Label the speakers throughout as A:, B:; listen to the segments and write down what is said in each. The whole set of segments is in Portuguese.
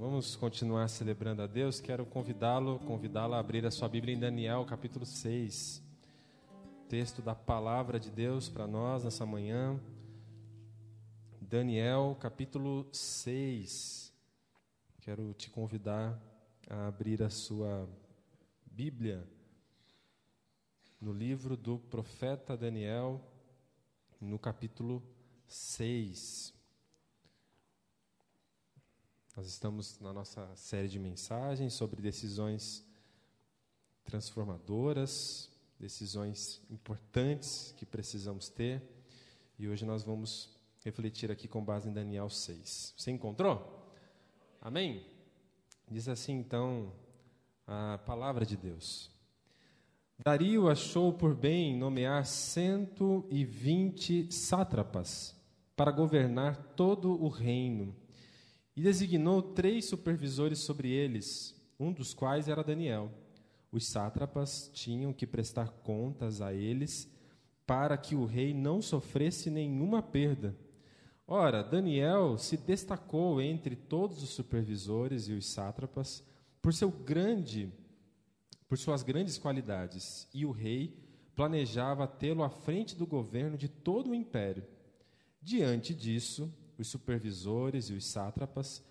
A: Vamos continuar celebrando a Deus. Quero convidá-lo, convidá-la a abrir a sua Bíblia em Daniel, capítulo 6. Texto da palavra de Deus para nós nessa manhã. Daniel, capítulo 6. Quero te convidar a abrir a sua Bíblia no livro do profeta Daniel, no capítulo 6. Nós estamos na nossa série de mensagens sobre decisões transformadoras, decisões importantes que precisamos ter. E hoje nós vamos refletir aqui com base em Daniel 6. Você encontrou? Amém? Diz assim então a palavra de Deus. Dario achou por bem nomear 120 sátrapas para governar todo o reino e designou três supervisores sobre eles, um dos quais era Daniel. Os sátrapas tinham que prestar contas a eles para que o rei não sofresse nenhuma perda. Ora, Daniel se destacou entre todos os supervisores e os sátrapas por seu grande por suas grandes qualidades, e o rei planejava tê-lo à frente do governo de todo o império. Diante disso, os supervisores e os sátrapas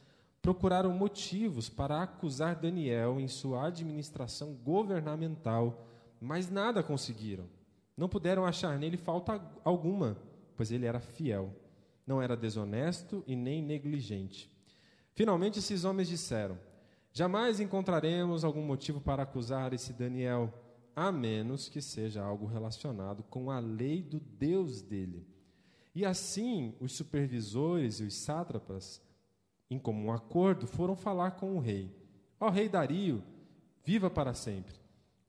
A: procuraram motivos para acusar Daniel em sua administração governamental, mas nada conseguiram. Não puderam achar nele falta alguma, pois ele era fiel, não era desonesto e nem negligente. Finalmente, esses homens disseram: Jamais encontraremos algum motivo para acusar esse Daniel, a menos que seja algo relacionado com a lei do Deus dele. E assim, os supervisores e os sátrapas, em comum acordo, foram falar com o rei: Ó oh, rei Dario, viva para sempre.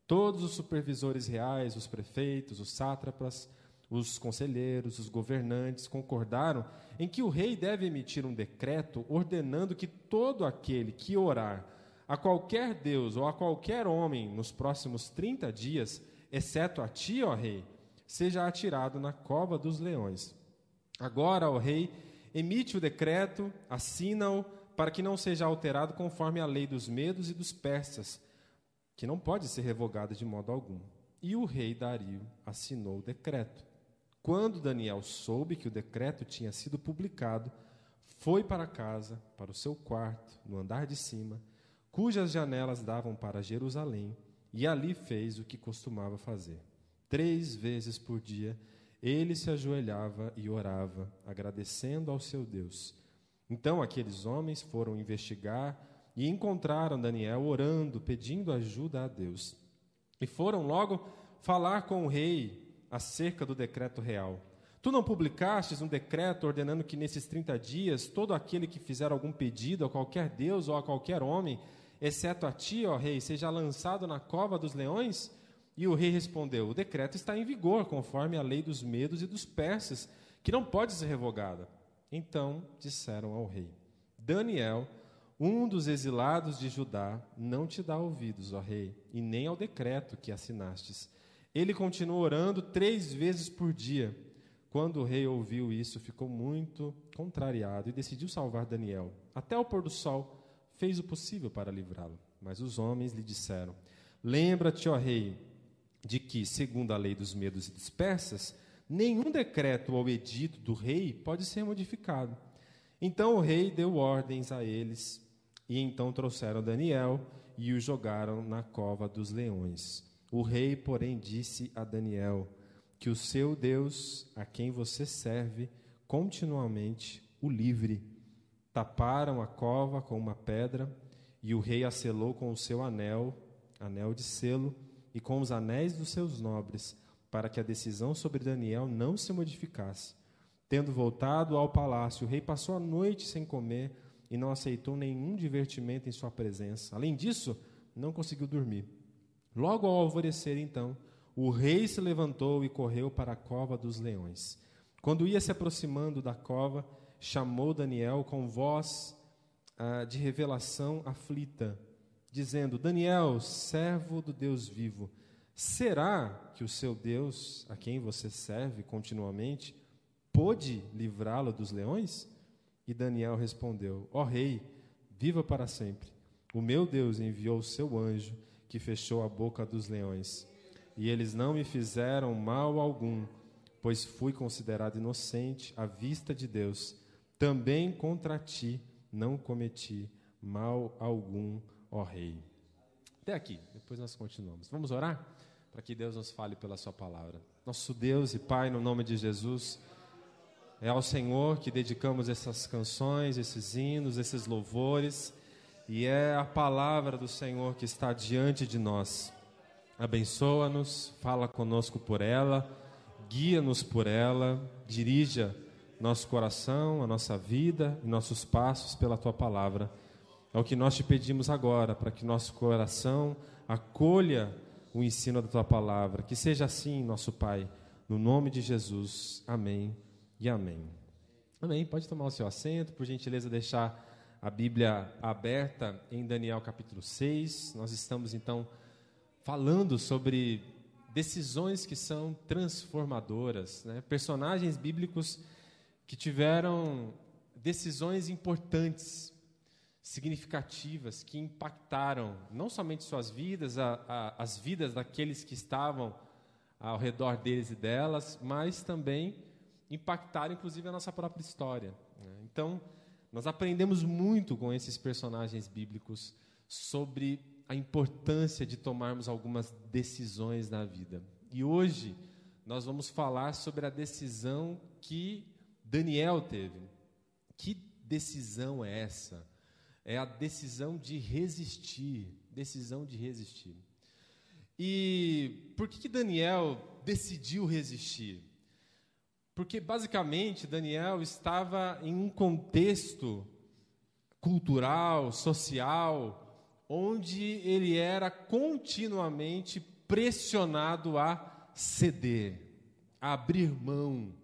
A: Todos os supervisores reais, os prefeitos, os sátrapas, os conselheiros, os governantes concordaram em que o rei deve emitir um decreto ordenando que todo aquele que orar a qualquer Deus ou a qualquer homem nos próximos 30 dias, exceto a ti, ó rei, seja atirado na cova dos leões. Agora, o rei, emite o decreto, assina-o, para que não seja alterado conforme a lei dos medos e dos persas, que não pode ser revogada de modo algum. E o rei Dario assinou o decreto. Quando Daniel soube que o decreto tinha sido publicado, foi para casa, para o seu quarto, no andar de cima, cujas janelas davam para Jerusalém, e ali fez o que costumava fazer. Três vezes por dia ele se ajoelhava e orava, agradecendo ao seu Deus. Então aqueles homens foram investigar e encontraram Daniel orando, pedindo ajuda a Deus. E foram logo falar com o rei acerca do decreto real. Tu não publicastes um decreto ordenando que nesses 30 dias todo aquele que fizer algum pedido a qualquer Deus ou a qualquer homem, exceto a ti, ó rei, seja lançado na cova dos leões? E o rei respondeu: O decreto está em vigor, conforme a lei dos medos e dos persas, que não pode ser revogada. Então disseram ao rei: Daniel, um dos exilados de Judá, não te dá ouvidos, ó rei, e nem ao decreto que assinastes. Ele continuou orando três vezes por dia. Quando o rei ouviu isso, ficou muito contrariado e decidiu salvar Daniel. Até o pôr do sol, fez o possível para livrá-lo. Mas os homens lhe disseram: Lembra-te, ó rei, de que, segundo a lei dos medos e dos persas, nenhum decreto ou edito do rei pode ser modificado. Então o rei deu ordens a eles, e então trouxeram Daniel e o jogaram na cova dos leões. O rei, porém, disse a Daniel que o seu Deus, a quem você serve, continuamente o livre. Taparam a cova com uma pedra, e o rei a selou com o seu anel, anel de selo, e com os anéis dos seus nobres, para que a decisão sobre Daniel não se modificasse. Tendo voltado ao palácio, o rei passou a noite sem comer e não aceitou nenhum divertimento em sua presença. Além disso, não conseguiu dormir. Logo ao alvorecer, então, o rei se levantou e correu para a cova dos leões. Quando ia se aproximando da cova, chamou Daniel com voz ah, de revelação aflita dizendo: Daniel, servo do Deus vivo, será que o seu Deus, a quem você serve continuamente, pôde livrá-lo dos leões? E Daniel respondeu: Ó oh, rei, viva para sempre. O meu Deus enviou o seu anjo que fechou a boca dos leões. E eles não me fizeram mal algum, pois fui considerado inocente à vista de Deus. Também contra ti não cometi mal algum, ó Rei. Até aqui, depois nós continuamos. Vamos orar? Para que Deus nos fale pela Sua palavra. Nosso Deus e Pai, no nome de Jesus, é ao Senhor que dedicamos essas canções, esses hinos, esses louvores e é a palavra do Senhor que está diante de nós. Abençoa-nos, fala conosco por ela, guia-nos por ela, dirija nosso coração, a nossa vida e nossos passos pela tua palavra. É o que nós te pedimos agora, para que nosso coração acolha o ensino da tua palavra. Que seja assim, nosso Pai, no nome de Jesus. Amém e amém. Amém. Pode tomar o seu assento, por gentileza, deixar a Bíblia aberta em Daniel capítulo 6. Nós estamos então falando sobre decisões que são transformadoras, né? personagens bíblicos que tiveram decisões importantes, significativas, que impactaram não somente suas vidas, a, a, as vidas daqueles que estavam ao redor deles e delas, mas também impactaram, inclusive, a nossa própria história. Né? Então, nós aprendemos muito com esses personagens bíblicos sobre a importância de tomarmos algumas decisões na vida. E hoje nós vamos falar sobre a decisão que Daniel teve. Que decisão é essa? É a decisão de resistir, decisão de resistir. E por que, que Daniel decidiu resistir? Porque, basicamente, Daniel estava em um contexto cultural, social, onde ele era continuamente pressionado a ceder, a abrir mão,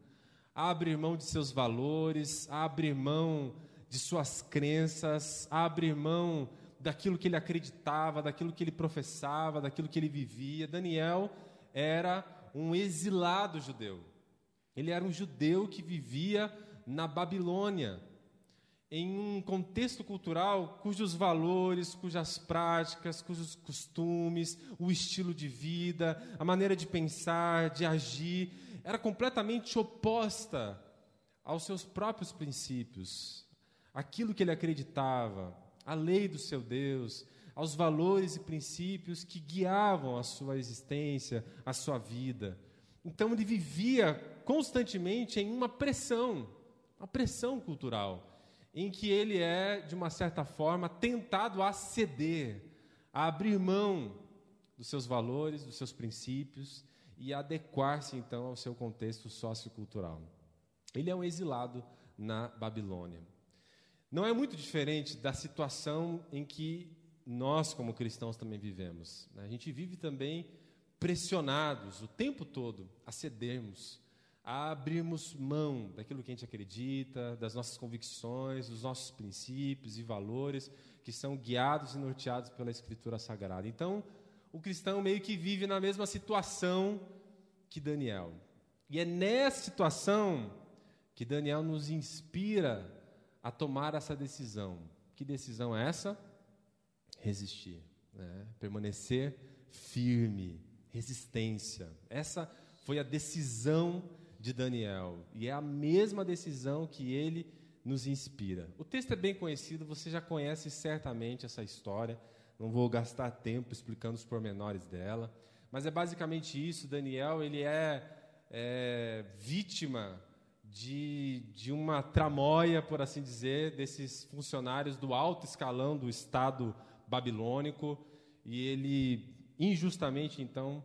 A: a abrir mão de seus valores, a abrir mão de suas crenças, a abrir mão daquilo que ele acreditava, daquilo que ele professava, daquilo que ele vivia. Daniel era um exilado judeu. Ele era um judeu que vivia na Babilônia, em um contexto cultural cujos valores, cujas práticas, cujos costumes, o estilo de vida, a maneira de pensar, de agir, era completamente oposta aos seus próprios princípios, aquilo que ele acreditava, a lei do seu Deus, aos valores e princípios que guiavam a sua existência, a sua vida. Então ele vivia constantemente em uma pressão, uma pressão cultural, em que ele é, de uma certa forma, tentado a ceder, a abrir mão dos seus valores, dos seus princípios e adequar-se então ao seu contexto sociocultural. Ele é um exilado na Babilônia. Não é muito diferente da situação em que nós, como cristãos, também vivemos. A gente vive também pressionados o tempo todo a cedermos, a abrirmos mão daquilo que a gente acredita, das nossas convicções, dos nossos princípios e valores que são guiados e norteados pela Escritura Sagrada. Então, o cristão meio que vive na mesma situação que Daniel. E é nessa situação que Daniel nos inspira a tomar essa decisão. Que decisão é essa? Resistir, né? permanecer firme, resistência. Essa foi a decisão de Daniel e é a mesma decisão que ele nos inspira. O texto é bem conhecido, você já conhece certamente essa história. Não vou gastar tempo explicando os pormenores dela, mas é basicamente isso. Daniel ele é, é vítima de, de uma tramóia, por assim dizer, desses funcionários do alto escalão do Estado babilônico, e ele injustamente, então,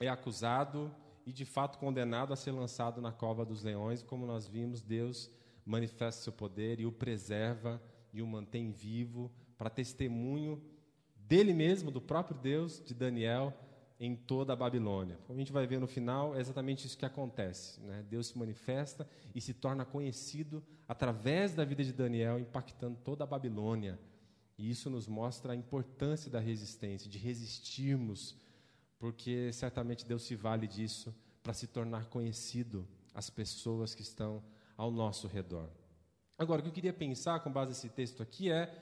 A: é acusado e de fato condenado a ser lançado na cova dos leões. Como nós vimos, Deus manifesta seu poder e o preserva e o mantém vivo para testemunho dele mesmo, do próprio Deus, de Daniel, em toda a Babilônia. Como a gente vai ver no final, é exatamente isso que acontece. Né? Deus se manifesta e se torna conhecido através da vida de Daniel, impactando toda a Babilônia e isso nos mostra a importância da resistência, de resistirmos, porque certamente Deus se vale disso para se tornar conhecido às pessoas que estão ao nosso redor. Agora, o que eu queria pensar com base nesse texto aqui é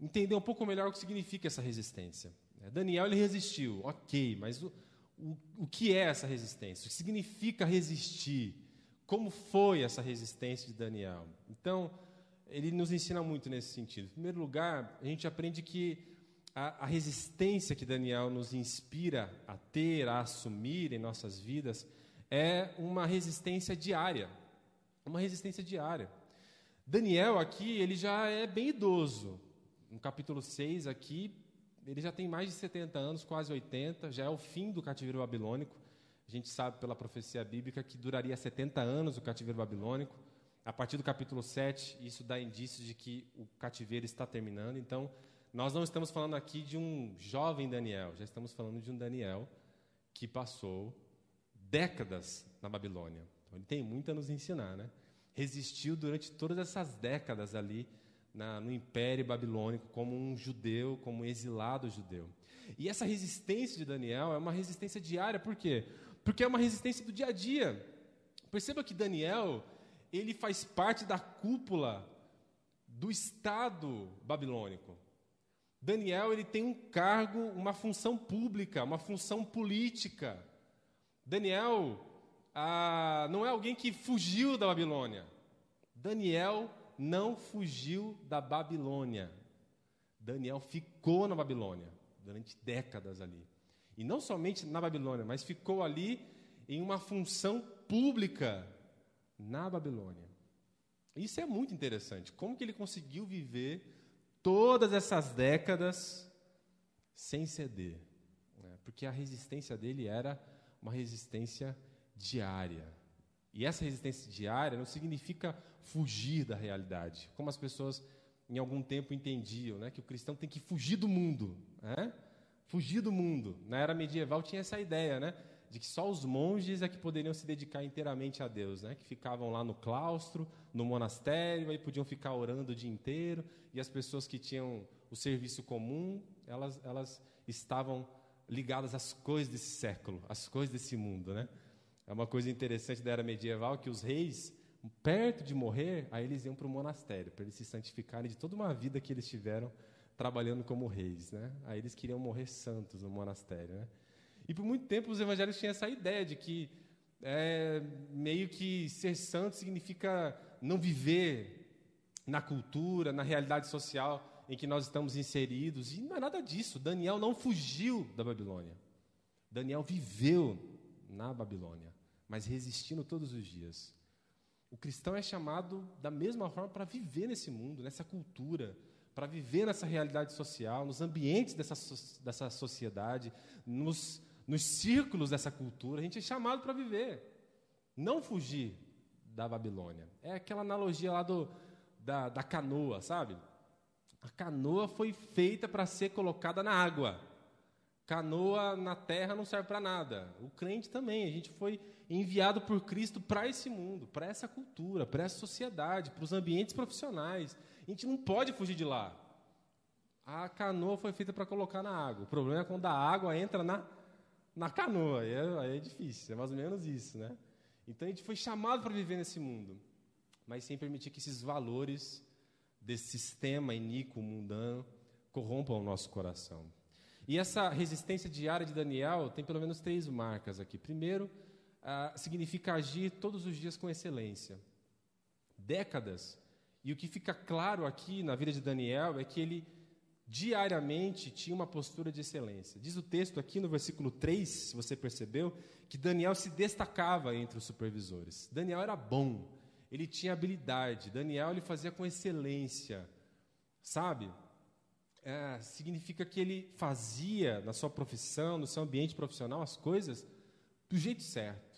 A: entender um pouco melhor o que significa essa resistência. É, Daniel ele resistiu, ok, mas o, o, o que é essa resistência? O que significa resistir? Como foi essa resistência de Daniel? Então, ele nos ensina muito nesse sentido. Em primeiro lugar, a gente aprende que a, a resistência que Daniel nos inspira a ter, a assumir em nossas vidas, é uma resistência diária. Uma resistência diária. Daniel aqui, ele já é bem idoso. No capítulo 6 aqui, ele já tem mais de 70 anos, quase 80, já é o fim do cativeiro babilônico. A gente sabe pela profecia bíblica que duraria 70 anos o cativeiro babilônico. A partir do capítulo 7, isso dá indícios de que o cativeiro está terminando. Então, nós não estamos falando aqui de um jovem Daniel, já estamos falando de um Daniel que passou décadas na Babilônia. Então, ele tem muito a nos ensinar, né? Resistiu durante todas essas décadas ali na, no Império Babilônico como um judeu, como um exilado judeu. E essa resistência de Daniel é uma resistência diária, por quê? Porque é uma resistência do dia a dia. Perceba que Daniel, ele faz parte da cúpula do Estado babilônico. Daniel, ele tem um cargo, uma função pública, uma função política. Daniel ah, não é alguém que fugiu da Babilônia. Daniel não fugiu da Babilônia. Daniel ficou na Babilônia durante décadas ali. E não somente na Babilônia, mas ficou ali em uma função pública na Babilônia. Isso é muito interessante. Como que ele conseguiu viver todas essas décadas sem ceder? Né? Porque a resistência dele era uma resistência diária. E essa resistência diária não significa fugir da realidade, como as pessoas em algum tempo entendiam, né, que o cristão tem que fugir do mundo, né? Fugir do mundo. Na era medieval tinha essa ideia, né, de que só os monges é que poderiam se dedicar inteiramente a Deus, né, que ficavam lá no claustro, no monastério, e podiam ficar orando o dia inteiro, e as pessoas que tinham o serviço comum, elas elas estavam ligadas às coisas desse século, às coisas desse mundo, né? É uma coisa interessante da era medieval que os reis, perto de morrer, aí eles iam para o monastério, para eles se santificarem de toda uma vida que eles tiveram trabalhando como reis. Né? Aí eles queriam morrer santos no monastério. Né? E por muito tempo os evangelhos tinham essa ideia de que é, meio que ser santo significa não viver na cultura, na realidade social em que nós estamos inseridos. E não é nada disso. Daniel não fugiu da Babilônia. Daniel viveu na Babilônia mas resistindo todos os dias. O cristão é chamado da mesma forma para viver nesse mundo, nessa cultura, para viver nessa realidade social, nos ambientes dessa, dessa sociedade, nos, nos círculos dessa cultura. A gente é chamado para viver, não fugir da Babilônia. É aquela analogia lá do, da, da canoa, sabe? A canoa foi feita para ser colocada na água. Canoa na terra não serve para nada. O crente também. A gente foi enviado por Cristo para esse mundo, para essa cultura, para essa sociedade, para os ambientes profissionais. A gente não pode fugir de lá. A canoa foi feita para colocar na água. O problema é quando a água entra na, na canoa. Aí é, aí é difícil, é mais ou menos isso, né? Então a gente foi chamado para viver nesse mundo, mas sem permitir que esses valores desse sistema iníquo, mundano, corrompam o nosso coração. E essa resistência diária de Daniel tem pelo menos três marcas aqui. Primeiro, ah, significa agir todos os dias com excelência. Décadas. E o que fica claro aqui na vida de Daniel é que ele diariamente tinha uma postura de excelência. Diz o texto aqui no versículo 3, se você percebeu, que Daniel se destacava entre os supervisores. Daniel era bom, ele tinha habilidade, Daniel ele fazia com excelência. Sabe? é, significa que ele fazia na sua profissão, no seu ambiente profissional, as coisas do jeito certo.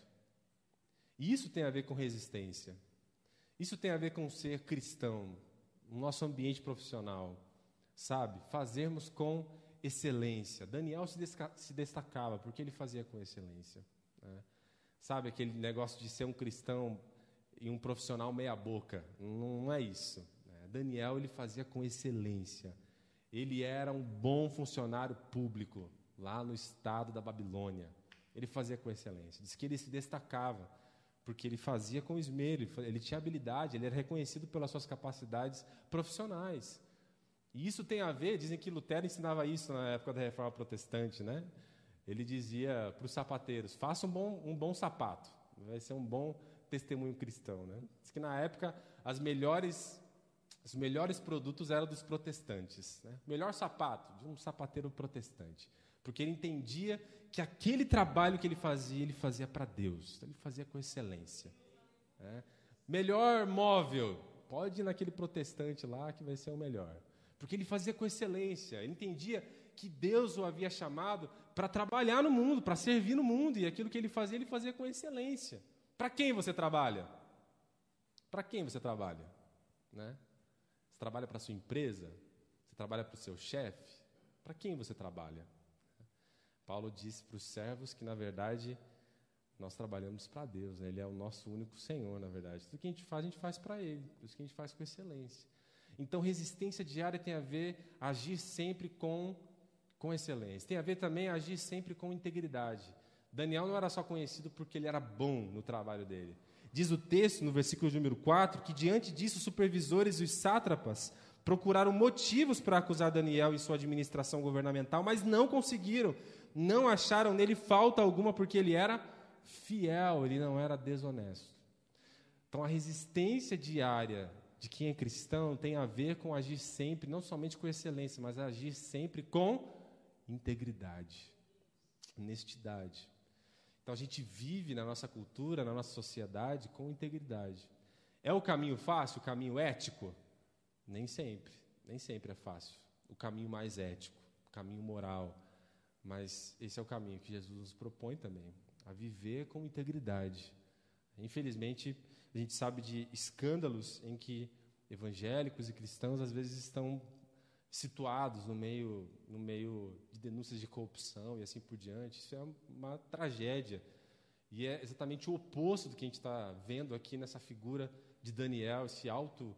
A: E isso tem a ver com resistência. Isso tem a ver com ser cristão, no nosso ambiente profissional, sabe? Fazermos com excelência. Daniel se, se destacava porque ele fazia com excelência. Né? Sabe aquele negócio de ser um cristão e um profissional meia-boca? Não, é isso. Né? Daniel ele fazia com excelência ele era um bom funcionário público lá no estado da Babilônia. Ele fazia com excelência. Diz que ele se destacava porque ele fazia com esmero, ele tinha habilidade, ele era reconhecido pelas suas capacidades profissionais. E isso tem a ver, dizem que Lutero ensinava isso na época da Reforma Protestante, né? Ele dizia para os sapateiros: faça um bom, um bom sapato, vai ser um bom testemunho cristão, né? Diz que na época as melhores os melhores produtos eram dos protestantes. Né? Melhor sapato, de um sapateiro protestante. Porque ele entendia que aquele trabalho que ele fazia, ele fazia para Deus. Ele fazia com excelência. Né? Melhor móvel, pode ir naquele protestante lá que vai ser o melhor. Porque ele fazia com excelência. Ele entendia que Deus o havia chamado para trabalhar no mundo, para servir no mundo. E aquilo que ele fazia, ele fazia com excelência. Para quem você trabalha? Para quem você trabalha? Né? Você trabalha para sua empresa? Você trabalha para o seu chefe? Para quem você trabalha? Paulo disse para os servos que, na verdade, nós trabalhamos para Deus, né? Ele é o nosso único Senhor, na verdade. Tudo que a gente faz, a gente faz para Ele, isso que a gente faz com excelência. Então, resistência diária tem a ver agir sempre com, com excelência. Tem a ver também agir sempre com integridade. Daniel não era só conhecido porque ele era bom no trabalho dele. Diz o texto, no versículo número 4, que diante disso os supervisores e os sátrapas procuraram motivos para acusar Daniel e sua administração governamental, mas não conseguiram. Não acharam nele falta alguma porque ele era fiel, ele não era desonesto. Então a resistência diária de quem é cristão tem a ver com agir sempre, não somente com excelência, mas agir sempre com integridade, honestidade. Então a gente vive na nossa cultura, na nossa sociedade com integridade. É o caminho fácil, o caminho ético? Nem sempre, nem sempre é fácil. O caminho mais ético, o caminho moral. Mas esse é o caminho que Jesus nos propõe também, a viver com integridade. Infelizmente, a gente sabe de escândalos em que evangélicos e cristãos às vezes estão situados no meio, no meio de denúncias de corrupção e assim por diante. Isso é uma tragédia. E é exatamente o oposto do que a gente está vendo aqui nessa figura de Daniel, esse alto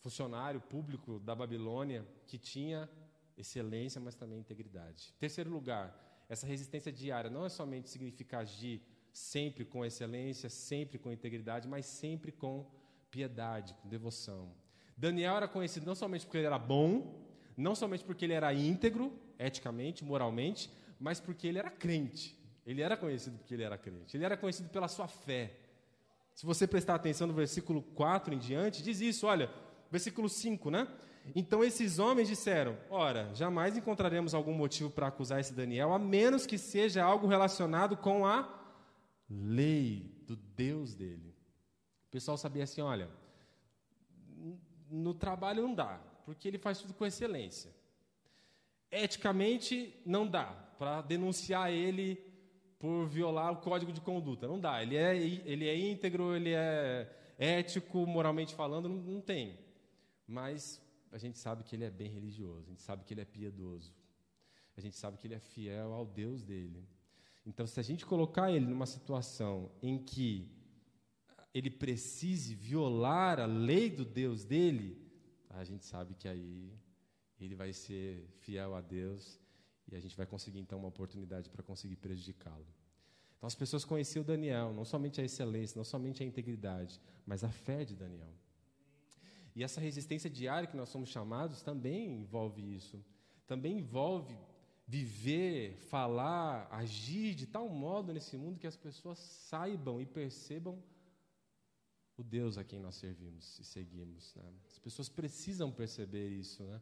A: funcionário público da Babilônia que tinha excelência, mas também integridade. Terceiro lugar, essa resistência diária não é somente significar agir sempre com excelência, sempre com integridade, mas sempre com piedade, com devoção. Daniel era conhecido não somente porque ele era bom, não somente porque ele era íntegro, eticamente, moralmente, mas porque ele era crente. Ele era conhecido porque ele era crente. Ele era conhecido pela sua fé. Se você prestar atenção no versículo 4 em diante, diz isso, olha, versículo 5, né? Então esses homens disseram: Ora, jamais encontraremos algum motivo para acusar esse Daniel, a menos que seja algo relacionado com a lei do Deus dele. O pessoal sabia assim: olha, no trabalho não dá, porque ele faz tudo com excelência. Eticamente, não dá para denunciar ele por violar o código de conduta. Não dá. Ele é, ele é íntegro, ele é ético, moralmente falando, não, não tem. Mas a gente sabe que ele é bem religioso, a gente sabe que ele é piedoso, a gente sabe que ele é fiel ao Deus dele. Então, se a gente colocar ele numa situação em que ele precise violar a lei do Deus dele, a gente sabe que aí ele vai ser fiel a Deus e a gente vai conseguir então uma oportunidade para conseguir prejudicá-lo. Então as pessoas conheciam Daniel, não somente a excelência, não somente a integridade, mas a fé de Daniel. E essa resistência diária que nós somos chamados também envolve isso. Também envolve viver, falar, agir de tal modo nesse mundo que as pessoas saibam e percebam o Deus a quem nós servimos e seguimos. Né? As pessoas precisam perceber isso, né?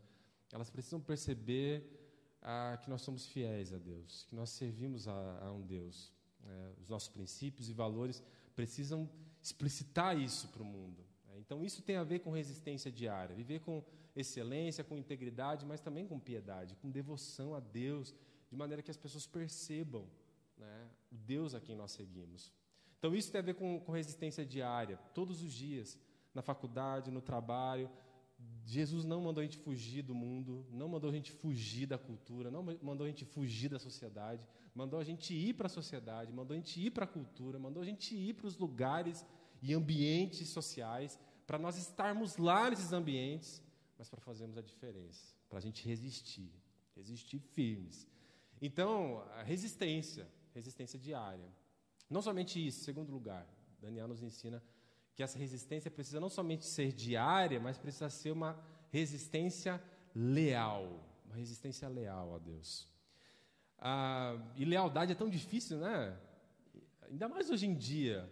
A: Elas precisam perceber ah, que nós somos fiéis a Deus, que nós servimos a, a um Deus. Né? Os nossos princípios e valores precisam explicitar isso para o mundo. Então, isso tem a ver com resistência diária, viver com excelência, com integridade, mas também com piedade, com devoção a Deus, de maneira que as pessoas percebam né, o Deus a quem nós seguimos. Então, isso tem a ver com, com resistência diária, todos os dias, na faculdade, no trabalho. Jesus não mandou a gente fugir do mundo, não mandou a gente fugir da cultura, não mandou a gente fugir da sociedade, mandou a gente ir para a sociedade, mandou a gente ir para a cultura, mandou a gente ir para os lugares e ambientes sociais, para nós estarmos lá nesses ambientes, mas para fazermos a diferença, para a gente resistir, resistir firmes. Então, a resistência, resistência diária. Não somente isso, segundo lugar, Daniel nos ensina que essa resistência precisa não somente ser diária, mas precisa ser uma resistência leal, uma resistência leal a Deus. Ah, e lealdade é tão difícil, né? Ainda mais hoje em dia.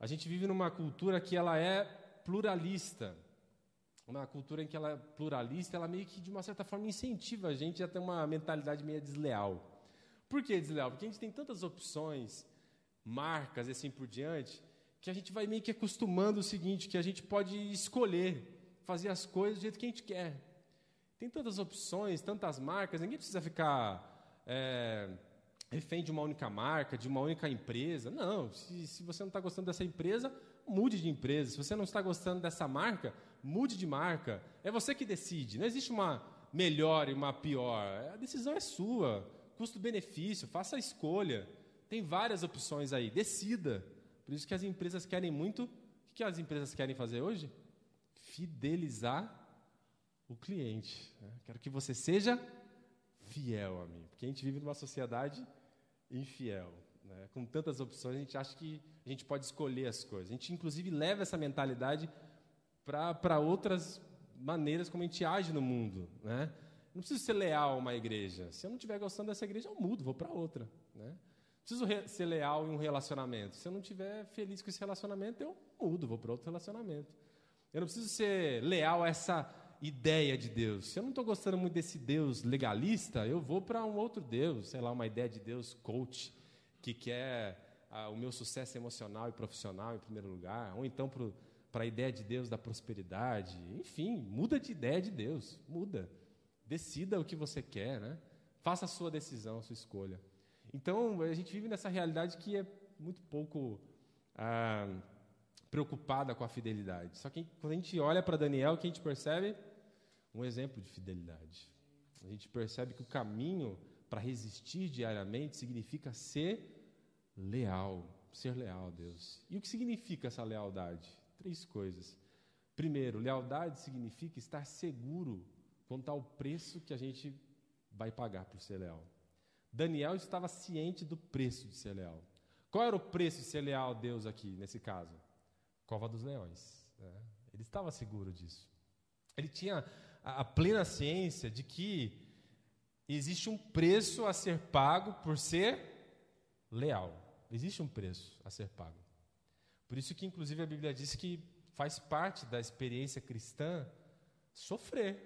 A: A gente vive numa cultura que ela é pluralista. Uma cultura em que ela é pluralista, ela meio que, de uma certa forma, incentiva a gente a ter uma mentalidade meio desleal. Por que desleal? Porque a gente tem tantas opções, marcas e assim por diante, que a gente vai meio que acostumando o seguinte, que a gente pode escolher fazer as coisas do jeito que a gente quer. Tem tantas opções, tantas marcas, ninguém precisa ficar é, refém de uma única marca, de uma única empresa. Não, se, se você não está gostando dessa empresa, mude de empresa. Se você não está gostando dessa marca, mude de marca. É você que decide. Não existe uma melhor e uma pior. A decisão é sua. Custo-benefício, faça a escolha. Tem várias opções aí. Decida. Por isso que as empresas querem muito. O que as empresas querem fazer hoje? Fidelizar o cliente. Quero que você seja fiel a mim. Porque a gente vive numa sociedade infiel. Né? Com tantas opções, a gente acha que a gente pode escolher as coisas. A gente, inclusive, leva essa mentalidade para outras maneiras como a gente age no mundo. Né? Não preciso ser leal a uma igreja. Se eu não estiver gostando dessa igreja, eu mudo, vou para outra. Né? Preciso ser leal em um relacionamento. Se eu não estiver feliz com esse relacionamento, eu mudo, vou para outro relacionamento. Eu não preciso ser leal a essa ideia de Deus. Se eu não estou gostando muito desse Deus legalista, eu vou para um outro Deus, sei lá, uma ideia de Deus coach, que quer ah, o meu sucesso emocional e profissional em primeiro lugar, ou então para a ideia de Deus da prosperidade. Enfim, muda de ideia de Deus, muda. Decida o que você quer, né? Faça a sua decisão, a sua escolha. Então, a gente vive nessa realidade que é muito pouco. Ah, preocupada com a fidelidade. Só que quando a gente olha para Daniel, o que a gente percebe? Um exemplo de fidelidade. A gente percebe que o caminho para resistir diariamente significa ser leal, ser leal a Deus. E o que significa essa lealdade? Três coisas. Primeiro, lealdade significa estar seguro quanto ao preço que a gente vai pagar por ser leal. Daniel estava ciente do preço de ser leal. Qual era o preço de ser leal a Deus aqui, nesse caso? Cova dos Leões. Né? Ele estava seguro disso. Ele tinha a, a plena ciência de que existe um preço a ser pago por ser leal. Existe um preço a ser pago. Por isso que, inclusive, a Bíblia diz que faz parte da experiência cristã sofrer.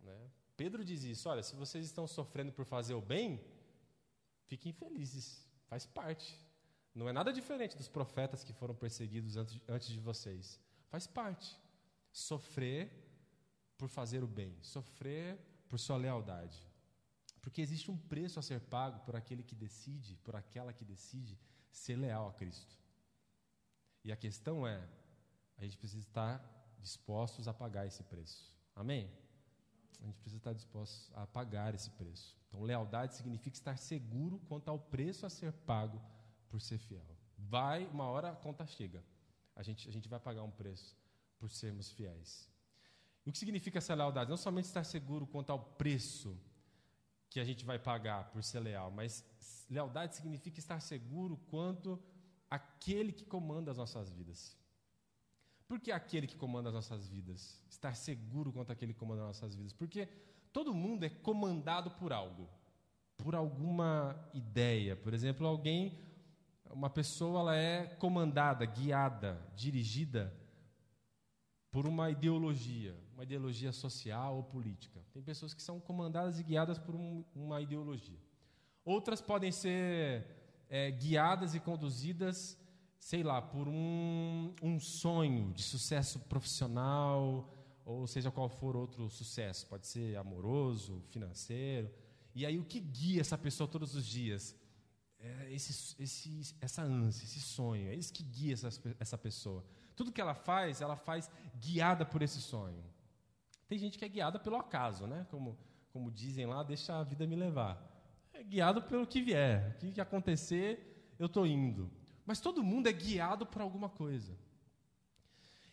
A: Né? Pedro diz isso: olha, se vocês estão sofrendo por fazer o bem, fiquem felizes, faz parte. Não é nada diferente dos profetas que foram perseguidos antes, antes de vocês. Faz parte. Sofrer por fazer o bem, sofrer por sua lealdade. Porque existe um preço a ser pago por aquele que decide, por aquela que decide ser leal a Cristo. E a questão é, a gente precisa estar dispostos a pagar esse preço. Amém? A gente precisa estar dispostos a pagar esse preço. Então, lealdade significa estar seguro quanto ao preço a ser pago por ser fiel. Vai, uma hora a conta chega. A gente, a gente vai pagar um preço por sermos fiéis. E o que significa essa lealdade? Não somente estar seguro quanto ao preço que a gente vai pagar por ser leal, mas lealdade significa estar seguro quanto aquele que comanda as nossas vidas. Por que aquele que comanda as nossas vidas? Estar seguro quanto aquele que comanda as nossas vidas? Porque todo mundo é comandado por algo, por alguma ideia. Por exemplo, alguém uma pessoa ela é comandada, guiada, dirigida por uma ideologia, uma ideologia social ou política. Tem pessoas que são comandadas e guiadas por um, uma ideologia. Outras podem ser é, guiadas e conduzidas, sei lá, por um, um sonho de sucesso profissional, ou seja qual for outro sucesso. Pode ser amoroso, financeiro. E aí, o que guia essa pessoa todos os dias? é esse, esse, essa ânsia, esse sonho, é isso que guia essa, essa pessoa. Tudo que ela faz, ela faz guiada por esse sonho. Tem gente que é guiada pelo acaso, né? Como, como dizem lá, deixa a vida me levar. É guiado pelo que vier. O que acontecer, eu estou indo. Mas todo mundo é guiado por alguma coisa.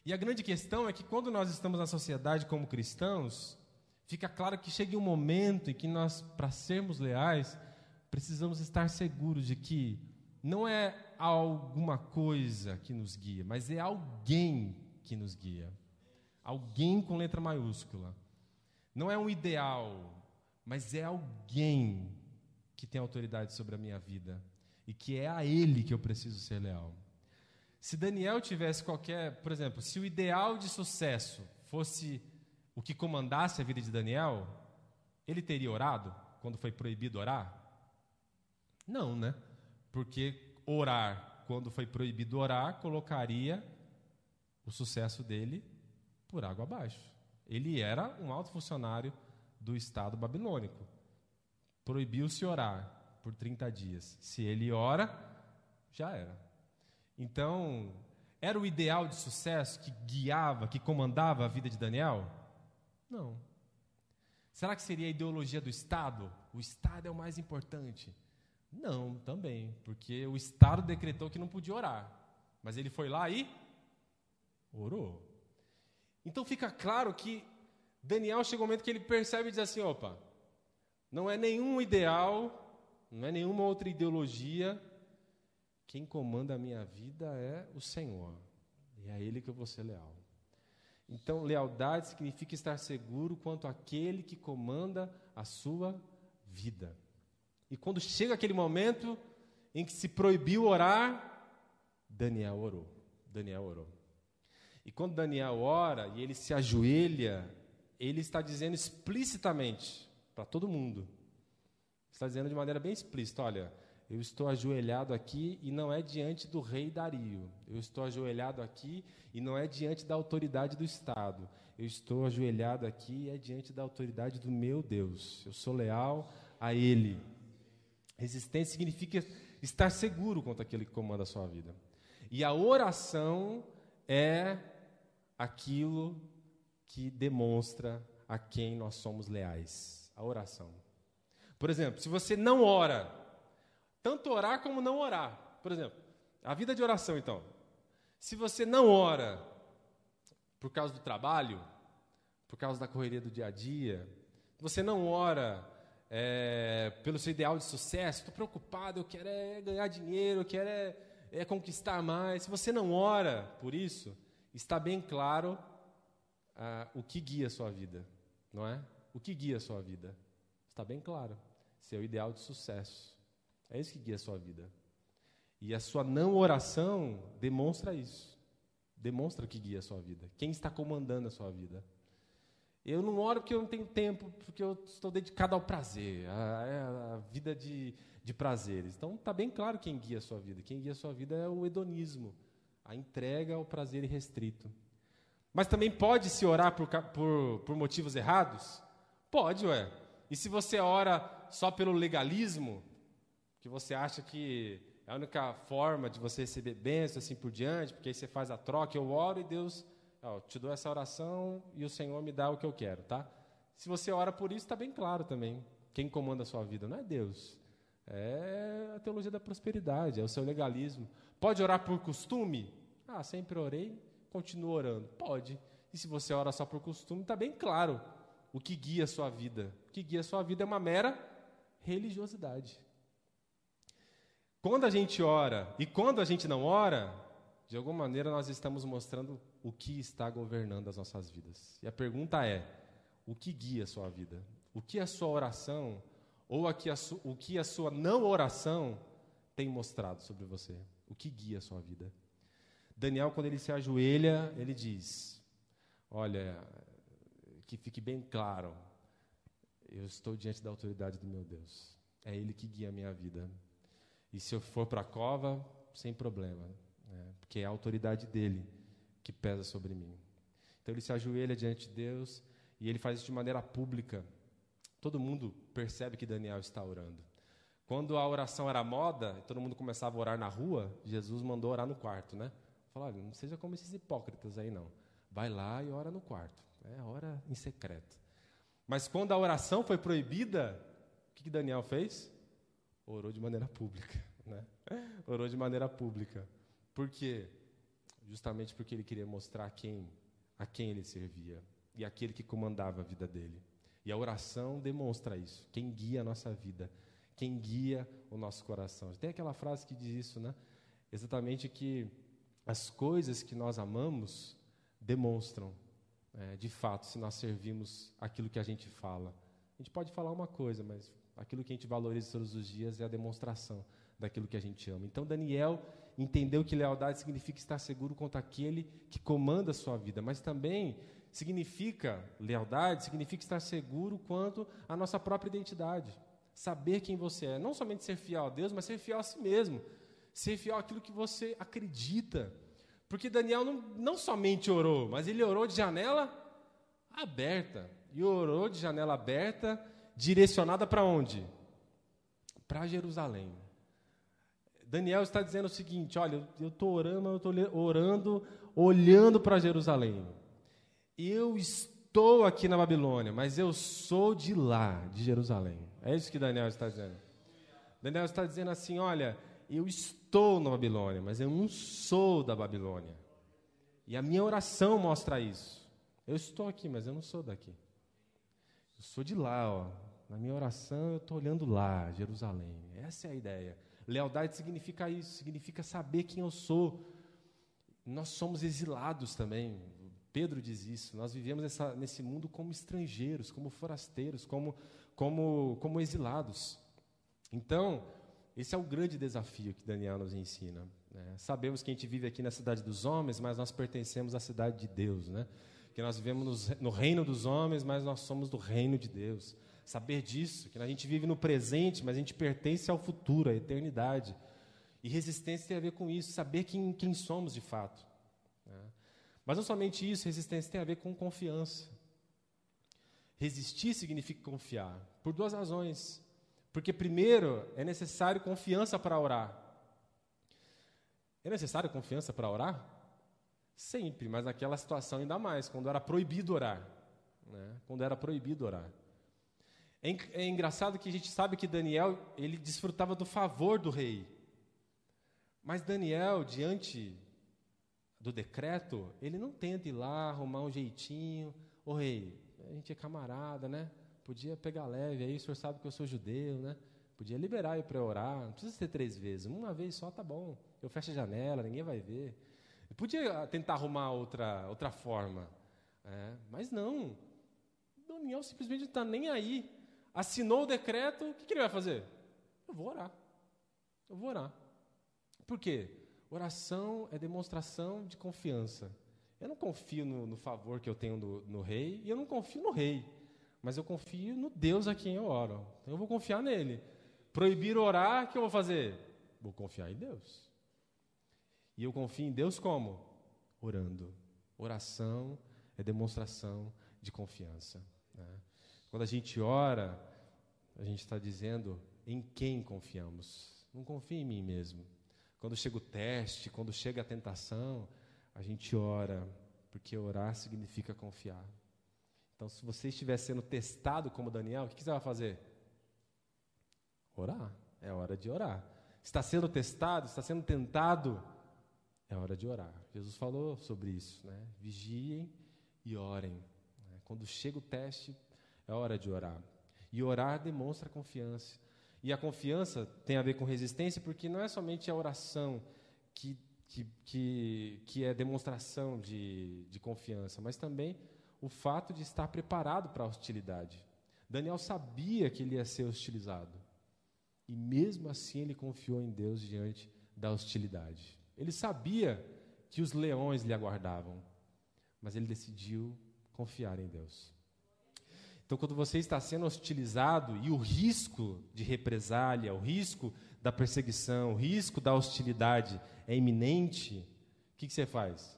A: E a grande questão é que quando nós estamos na sociedade como cristãos, fica claro que chega um momento em que nós, para sermos leais, precisamos estar seguros de que não é alguma coisa que nos guia, mas é alguém que nos guia. Alguém com letra maiúscula. não é um ideal, mas é alguém que tem autoridade sobre a minha vida e que é a ele que eu preciso ser leal. Se Daniel tivesse qualquer, por exemplo, se o ideal de sucesso fosse o que comandasse a vida de Daniel, ele teria orado quando foi proibido orar? Não, né? Porque orar, quando foi proibido orar, colocaria o sucesso dele por água abaixo. Ele era um alto funcionário do Estado babilônico. Proibiu-se orar por 30 dias. Se ele ora, já era. Então, era o ideal de sucesso que guiava, que comandava a vida de Daniel? Não. Será que seria a ideologia do Estado? O Estado é o mais importante. Não, também, porque o Estado decretou que não podia orar. Mas ele foi lá e orou. Então fica claro que Daniel chega um momento que ele percebe e diz assim: opa, não é nenhum ideal, não é nenhuma outra ideologia. Quem comanda a minha vida é o Senhor. E é a Ele que eu vou ser leal. Então, lealdade significa estar seguro quanto àquele que comanda a sua vida. E quando chega aquele momento em que se proibiu orar, Daniel orou. Daniel orou. E quando Daniel ora e ele se ajoelha, ele está dizendo explicitamente para todo mundo. Está dizendo de maneira bem explícita: olha, eu estou ajoelhado aqui e não é diante do rei Dario. Eu estou ajoelhado aqui e não é diante da autoridade do Estado. Eu estou ajoelhado aqui e é diante da autoridade do meu Deus. Eu sou leal a Ele. Resistência significa estar seguro contra aquele que comanda a sua vida. E a oração é aquilo que demonstra a quem nós somos leais. A oração. Por exemplo, se você não ora, tanto orar como não orar. Por exemplo, a vida de oração, então. Se você não ora por causa do trabalho, por causa da correria do dia a dia, você não ora é, pelo seu ideal de sucesso, estou preocupado, eu quero é ganhar dinheiro, eu quero é, é conquistar mais. Se você não ora por isso, está bem claro ah, o que guia a sua vida, não é? O que guia a sua vida? Está bem claro. Seu ideal de sucesso. É isso que guia a sua vida. E a sua não oração demonstra isso. Demonstra que guia a sua vida. Quem está comandando a sua vida? Eu não oro porque eu não tenho tempo, porque eu estou dedicado ao prazer, a, a vida de, de prazeres. Então está bem claro quem guia a sua vida. Quem guia a sua vida é o hedonismo, a entrega ao prazer irrestrito. Mas também pode se orar por, por, por motivos errados? Pode, ué. E se você ora só pelo legalismo, que você acha que é a única forma de você receber bênção assim por diante, porque aí você faz a troca, eu oro e Deus, ó, te dou essa oração e o Senhor me dá o que eu quero, tá? Se você ora por isso, está bem claro também. Quem comanda a sua vida não é Deus. É a teologia da prosperidade, é o seu legalismo. Pode orar por costume? Ah, sempre orei, continuo orando. Pode. E se você ora só por costume, está bem claro o que guia a sua vida. O que guia a sua vida é uma mera religiosidade. Quando a gente ora e quando a gente não ora, de alguma maneira nós estamos mostrando o que está governando as nossas vidas. E a pergunta é: o que guia a sua vida? O que a sua oração ou a o que a sua não oração tem mostrado sobre você? O que guia a sua vida? Daniel, quando ele se ajoelha, ele diz: Olha, que fique bem claro, eu estou diante da autoridade do meu Deus. É Ele que guia a minha vida. E se eu for para a cova, sem problema, né? porque é a autoridade dele que pesa sobre mim. Então ele se ajoelha diante de Deus e ele faz isso de maneira pública. Todo mundo percebe que Daniel está orando. Quando a oração era moda, todo mundo começava a orar na rua, Jesus mandou orar no quarto, né? Falou, olha, não seja como esses hipócritas aí não. Vai lá e ora no quarto. É ora em secreto. Mas quando a oração foi proibida, o que, Daniel fez? Orou de maneira pública. Né? Orou de maneira pública. Por quê? Justamente porque ele queria mostrar a quem, a quem ele servia e aquele que comandava a vida dele. E a oração demonstra isso. Quem guia a nossa vida, quem guia o nosso coração. Tem aquela frase que diz isso, né? Exatamente que as coisas que nós amamos demonstram é, de fato, se nós servimos aquilo que a gente fala. A gente pode falar uma coisa, mas aquilo que a gente valoriza todos os dias é a demonstração daquilo que a gente ama. Então, Daniel entendeu que lealdade significa estar seguro contra aquele que comanda a sua vida, mas também significa lealdade, significa estar seguro quanto à nossa própria identidade. Saber quem você é. Não somente ser fiel a Deus, mas ser fiel a si mesmo. Ser fiel àquilo que você acredita. Porque Daniel não, não somente orou, mas ele orou de janela aberta. E orou de janela aberta, direcionada para onde? Para Jerusalém. Daniel está dizendo o seguinte: olha, eu estou orando, eu estou orando, olhando para Jerusalém. Eu estou aqui na Babilônia, mas eu sou de lá, de Jerusalém. É isso que Daniel está dizendo. Daniel está dizendo assim: olha, eu estou na Babilônia, mas eu não sou da Babilônia. E a minha oração mostra isso. Eu estou aqui, mas eu não sou daqui. Eu sou de lá, ó. Na minha oração eu estou olhando lá, Jerusalém. Essa é a ideia. Lealdade significa isso, significa saber quem eu sou. Nós somos exilados também. Pedro diz isso. Nós vivemos essa, nesse mundo como estrangeiros, como forasteiros, como, como, como exilados. Então, esse é o grande desafio que Daniel nos ensina. Né? Sabemos que a gente vive aqui na cidade dos homens, mas nós pertencemos à cidade de Deus. Né? Que nós vivemos no reino dos homens, mas nós somos do reino de Deus. Saber disso, que a gente vive no presente, mas a gente pertence ao futuro, à eternidade. E resistência tem a ver com isso, saber quem, quem somos de fato. Né? Mas não somente isso, resistência tem a ver com confiança. Resistir significa confiar, por duas razões. Porque, primeiro, é necessário confiança para orar. É necessário confiança para orar? Sempre, mas naquela situação ainda mais, quando era proibido orar. Né? Quando era proibido orar. É, é engraçado que a gente sabe que Daniel ele desfrutava do favor do rei. Mas Daniel, diante do decreto, ele não tenta ir lá, arrumar um jeitinho. Ô rei, a gente é camarada, né? Podia pegar leve aí, o senhor sabe que eu sou judeu, né? Podia liberar eu para orar, não precisa ser três vezes, uma vez só tá bom. Eu fecho a janela, ninguém vai ver. Eu podia tentar arrumar outra, outra forma, é, mas não. Daniel simplesmente não está nem aí. Assinou o decreto, o que, que ele vai fazer? Eu vou orar. Eu vou orar. Por quê? Oração é demonstração de confiança. Eu não confio no, no favor que eu tenho no, no, rei e eu não confio no rei, mas eu confio no Deus a quem eu oro. Então eu vou confiar nele. Proibir orar, o que eu vou fazer? Vou confiar em Deus. E eu confio em Deus como? Orando. Oração é demonstração de confiança. Né? Quando a gente ora, a gente está dizendo em quem confiamos. Não confio em mim mesmo. Quando chega o teste, quando chega a tentação, a gente ora, porque orar significa confiar. Então, se você estiver sendo testado como Daniel, o que você vai fazer? Orar. É hora de orar. Está sendo testado, está sendo tentado, é hora de orar. Jesus falou sobre isso, né? Vigiem e orem. Quando chega o teste, é hora de orar. E orar demonstra confiança. E a confiança tem a ver com resistência, porque não é somente a oração que, que, que, que é demonstração de, de confiança, mas também o fato de estar preparado para a hostilidade. Daniel sabia que ele ia ser hostilizado. E mesmo assim ele confiou em Deus diante da hostilidade. Ele sabia que os leões lhe aguardavam, mas ele decidiu confiar em Deus. Então, quando você está sendo hostilizado e o risco de represália, o risco da perseguição, o risco da hostilidade é iminente, o que, que você faz?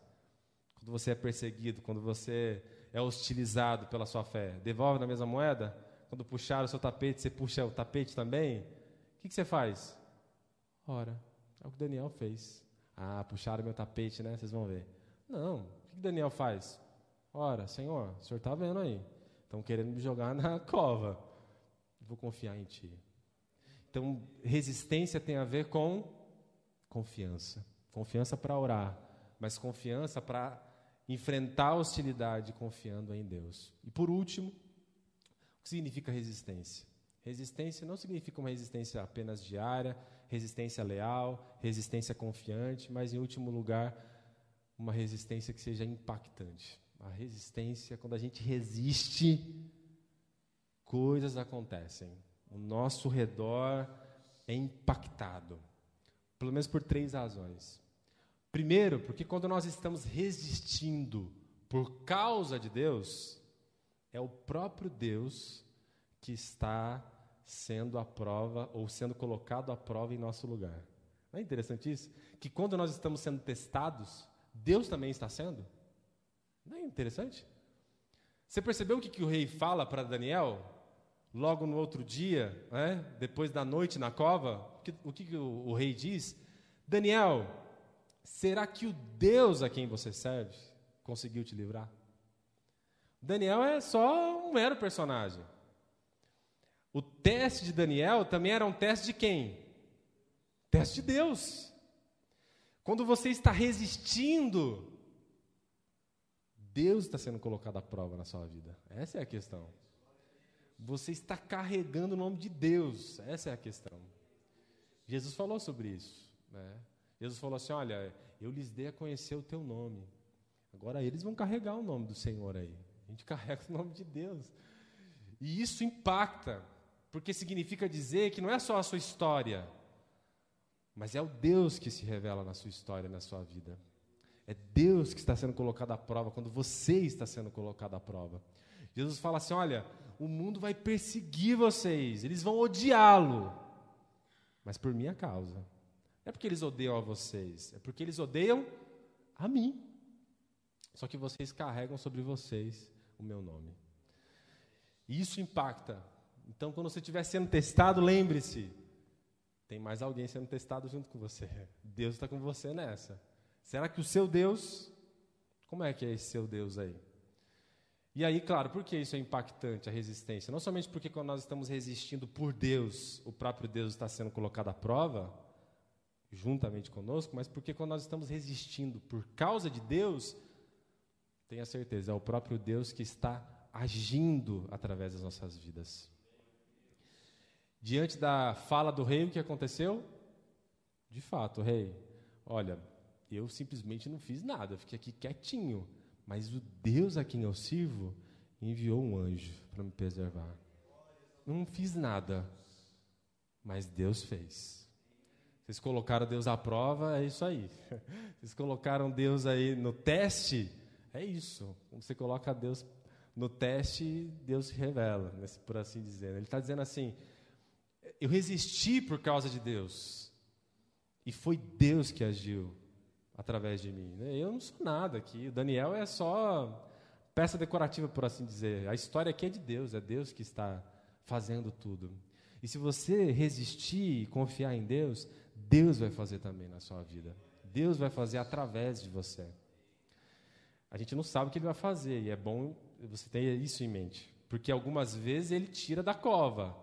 A: Quando você é perseguido, quando você é hostilizado pela sua fé, devolve na mesma moeda? Quando puxar o seu tapete, você puxa o tapete também? O que, que você faz? Ora, é o que Daniel fez. Ah, puxaram meu tapete, né? Vocês vão ver. Não, o que Daniel faz? Ora, Senhor, o senhor está vendo aí. Estão querendo me jogar na cova. Vou confiar em Ti. Então, resistência tem a ver com confiança. Confiança para orar, mas confiança para enfrentar a hostilidade confiando em Deus. E por último, o que significa resistência? Resistência não significa uma resistência apenas diária, resistência leal, resistência confiante, mas em último lugar, uma resistência que seja impactante. A resistência, quando a gente resiste, coisas acontecem. O nosso redor é impactado. Pelo menos por três razões. Primeiro, porque quando nós estamos resistindo por causa de Deus, é o próprio Deus que está sendo a prova ou sendo colocado à prova em nosso lugar. Não é interessante isso? Que quando nós estamos sendo testados, Deus também está sendo? Não é interessante? Você percebeu o que, que o rei fala para Daniel? Logo no outro dia, né? depois da noite na cova, o que, que o, o rei diz? Daniel, será que o Deus a quem você serve conseguiu te livrar? Daniel é só um mero personagem. O teste de Daniel também era um teste de quem? Teste de Deus. Quando você está resistindo, Deus está sendo colocado à prova na sua vida. Essa é a questão. Você está carregando o nome de Deus. Essa é a questão. Jesus falou sobre isso. Né? Jesus falou assim: Olha, eu lhes dei a conhecer o teu nome. Agora eles vão carregar o nome do Senhor aí. A gente carrega o nome de Deus. E isso impacta, porque significa dizer que não é só a sua história, mas é o Deus que se revela na sua história, na sua vida. É Deus que está sendo colocado à prova quando você está sendo colocado à prova. Jesus fala assim: olha, o mundo vai perseguir vocês, eles vão odiá-lo, mas por minha causa. Não é porque eles odeiam a vocês, é porque eles odeiam a mim. Só que vocês carregam sobre vocês o meu nome. E isso impacta. Então, quando você estiver sendo testado, lembre-se: tem mais alguém sendo testado junto com você. Deus está com você nessa. Será que o seu Deus. Como é que é esse seu Deus aí? E aí, claro, por que isso é impactante, a resistência? Não somente porque quando nós estamos resistindo por Deus, o próprio Deus está sendo colocado à prova, juntamente conosco, mas porque quando nós estamos resistindo por causa de Deus, tenha certeza, é o próprio Deus que está agindo através das nossas vidas. Diante da fala do rei, o que aconteceu? De fato, rei, olha, eu simplesmente não fiz nada, eu fiquei aqui quietinho, mas o Deus a quem eu sirvo enviou um anjo para me preservar. Não fiz nada, mas Deus fez. Vocês colocaram Deus à prova, é isso aí. Vocês colocaram Deus aí no teste, é isso. Quando você coloca Deus no teste, Deus se revela, né, por assim dizer. Ele está dizendo assim: eu resisti por causa de Deus. E foi Deus que agiu através de mim. Né. Eu não sou nada aqui. Daniel é só peça decorativa, por assim dizer. A história aqui é de Deus, é Deus que está fazendo tudo. E se você resistir e confiar em Deus, Deus vai fazer também na sua vida. Deus vai fazer através de você. A gente não sabe o que ele vai fazer, e é bom você ter isso em mente. Porque algumas vezes ele tira da cova,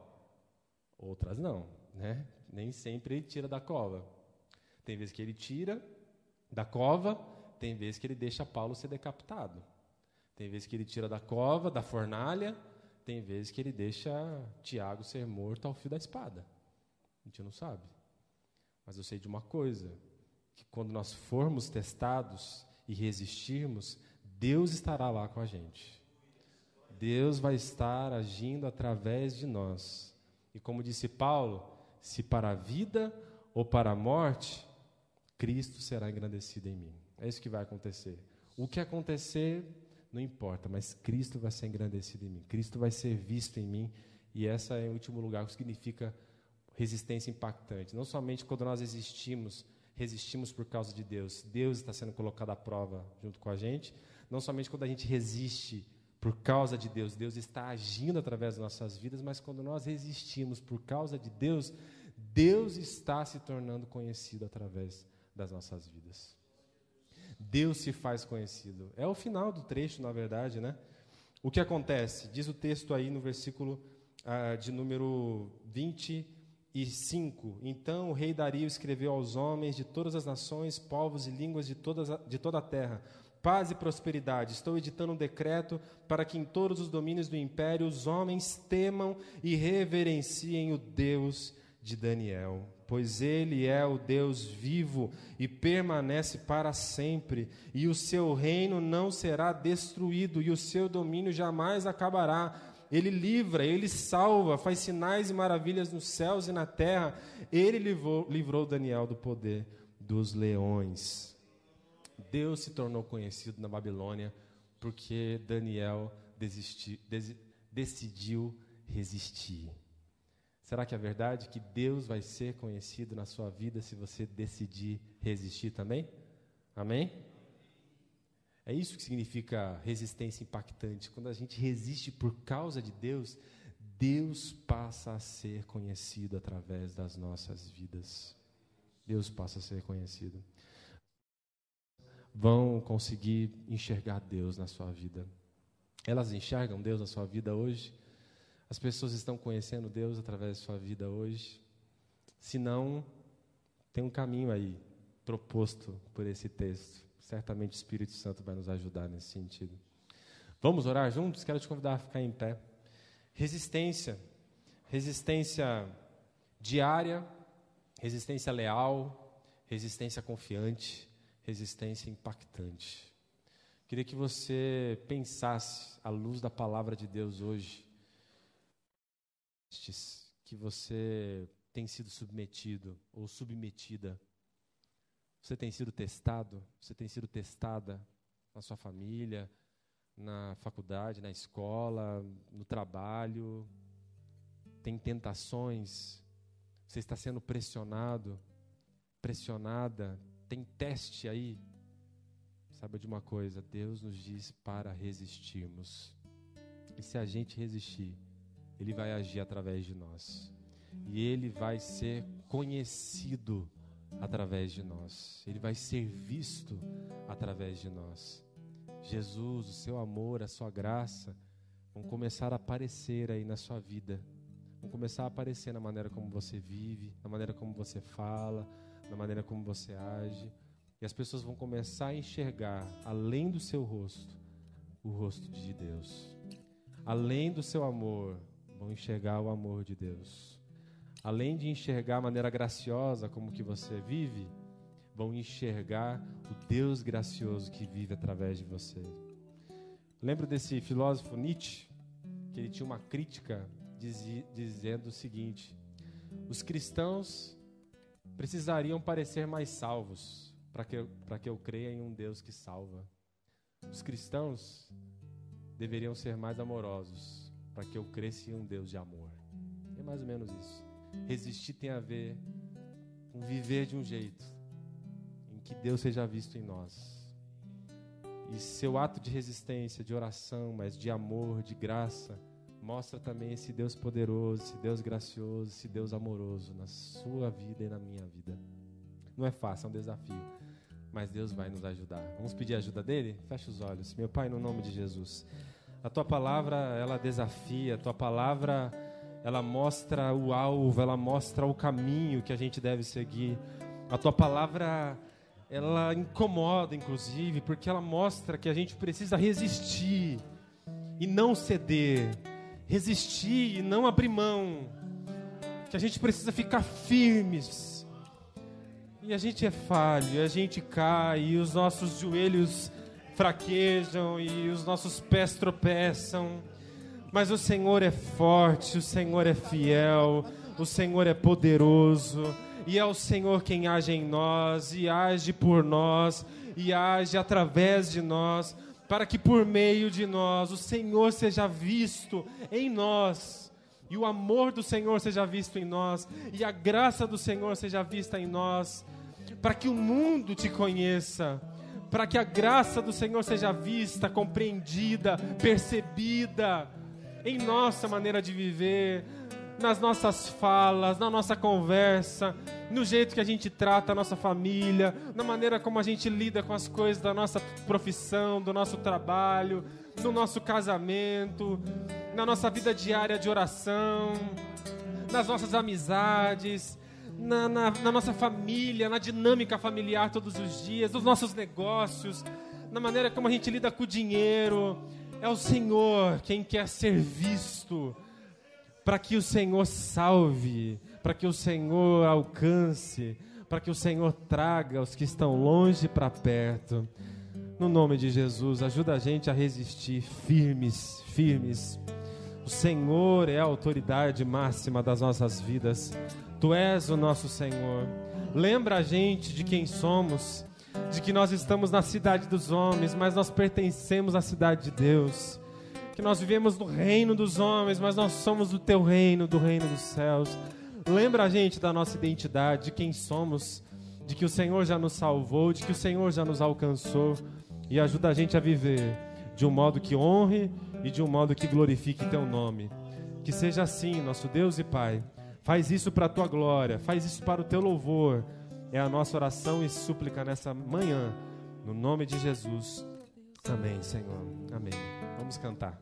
A: outras não. Né? Nem sempre ele tira da cova. Tem vezes que ele tira da cova, tem vezes que ele deixa Paulo ser decapitado. Tem vezes que ele tira da cova, da fornalha, tem vezes que ele deixa Tiago ser morto ao fio da espada. A gente não sabe. Mas eu sei de uma coisa: que quando nós formos testados, e resistirmos, Deus estará lá com a gente. Deus vai estar agindo através de nós. E como disse Paulo, se para a vida ou para a morte, Cristo será engrandecido em mim. É isso que vai acontecer. O que acontecer, não importa, mas Cristo vai ser engrandecido em mim. Cristo vai ser visto em mim. E essa é o último lugar que significa resistência impactante. Não somente quando nós existimos resistimos por causa de Deus. Deus está sendo colocado à prova junto com a gente. Não somente quando a gente resiste por causa de Deus, Deus está agindo através das nossas vidas, mas quando nós resistimos por causa de Deus, Deus está se tornando conhecido através das nossas vidas. Deus se faz conhecido. É o final do trecho, na verdade, né? O que acontece? Diz o texto aí no versículo ah, de número 20 e 5. Então o rei Dario escreveu aos homens de todas as nações, povos e línguas de, todas, de toda a terra: Paz e prosperidade. Estou editando um decreto para que em todos os domínios do império os homens temam e reverenciem o Deus de Daniel, pois ele é o Deus vivo e permanece para sempre, e o seu reino não será destruído, e o seu domínio jamais acabará. Ele livra, ele salva, faz sinais e maravilhas nos céus e na terra. Ele livrou, livrou Daniel do poder dos leões. Deus se tornou conhecido na Babilônia porque Daniel desisti, des, decidiu resistir. Será que é verdade que Deus vai ser conhecido na sua vida se você decidir resistir também? Amém? É isso que significa resistência impactante. Quando a gente resiste por causa de Deus, Deus passa a ser conhecido através das nossas vidas. Deus passa a ser conhecido. Vão conseguir enxergar Deus na sua vida. Elas enxergam Deus na sua vida hoje? As pessoas estão conhecendo Deus através da sua vida hoje? Se não, tem um caminho aí proposto por esse texto. Certamente o Espírito Santo vai nos ajudar nesse sentido. Vamos orar juntos? Quero te convidar a ficar em pé. Resistência. Resistência diária, resistência leal, resistência confiante, resistência impactante. Queria que você pensasse, à luz da palavra de Deus hoje, que você tem sido submetido ou submetida. Você tem sido testado, você tem sido testada na sua família, na faculdade, na escola, no trabalho. Tem tentações, você está sendo pressionado, pressionada, tem teste aí. Sabe de uma coisa? Deus nos diz para resistirmos. E se a gente resistir, ele vai agir através de nós. E Ele vai ser conhecido através de nós. Ele vai ser visto através de nós. Jesus, o seu amor, a sua graça vão começar a aparecer aí na sua vida. Vão começar a aparecer na maneira como você vive, na maneira como você fala, na maneira como você age. E as pessoas vão começar a enxergar, além do seu rosto, o rosto de Deus. Além do seu amor, vão enxergar o amor de Deus. Além de enxergar a maneira graciosa como que você vive, vão enxergar o Deus gracioso que vive através de você. Lembro desse filósofo Nietzsche, que ele tinha uma crítica dizendo o seguinte: os cristãos precisariam parecer mais salvos para que, que eu creia em um Deus que salva. Os cristãos deveriam ser mais amorosos para que eu cresça em um Deus de amor. É mais ou menos isso. Resistir tem a ver com viver de um jeito em que Deus seja visto em nós. E seu ato de resistência, de oração, mas de amor, de graça, mostra também esse Deus poderoso, esse Deus gracioso, esse Deus amoroso na sua vida e na minha vida. Não é fácil, é um desafio, mas Deus vai nos ajudar. Vamos pedir ajuda dele? Feche os olhos. Meu Pai, no nome de Jesus. A tua palavra, ela desafia, a tua palavra, ela mostra o alvo, ela mostra o caminho que a gente deve seguir. A tua palavra, ela incomoda, inclusive, porque ela mostra que a gente precisa resistir e não ceder, resistir e não abrir mão, que a gente precisa ficar firmes. E a gente é falho, a gente cai, e os nossos joelhos fraquejam e os nossos pés tropeçam. Mas o Senhor é forte, o Senhor é fiel, o Senhor é poderoso, e é o Senhor quem age em nós, e age por nós, e age através de nós, para que por meio de nós o Senhor seja visto em nós, e o amor do Senhor seja visto em nós, e a graça do Senhor seja vista em nós, para que o mundo te conheça para que a graça do Senhor seja vista, compreendida, percebida em nossa maneira de viver, nas nossas falas, na nossa conversa, no jeito que a gente trata a nossa família, na maneira como a gente lida com as coisas da nossa profissão, do nosso trabalho, no nosso casamento, na nossa vida diária de oração, nas nossas amizades, na, na, na, nossa família, na dinâmica familiar todos os dias, nos nossos negócios, na maneira como a gente lida com o dinheiro. É o Senhor quem quer ser visto, para que o Senhor salve, para que o Senhor alcance, para que o Senhor traga os que estão longe para perto. No nome de Jesus, ajuda a gente a resistir firmes, firmes. O Senhor é a autoridade máxima das nossas vidas. Tu és o nosso Senhor. Lembra a gente de quem somos, de que nós estamos na cidade dos homens, mas nós pertencemos à cidade de Deus. Que nós vivemos no reino dos homens, mas nós somos do teu reino, do reino dos céus. Lembra a gente da nossa identidade, de quem somos, de que o Senhor já nos salvou, de que o Senhor já nos alcançou e ajuda a gente a viver de um modo que honre e de um modo que glorifique teu nome. Que seja assim, nosso Deus e Pai. Faz isso para a tua glória, faz isso para o teu louvor. É a nossa oração e súplica nessa manhã, no nome de Jesus. Amém, Senhor. Amém. Vamos cantar.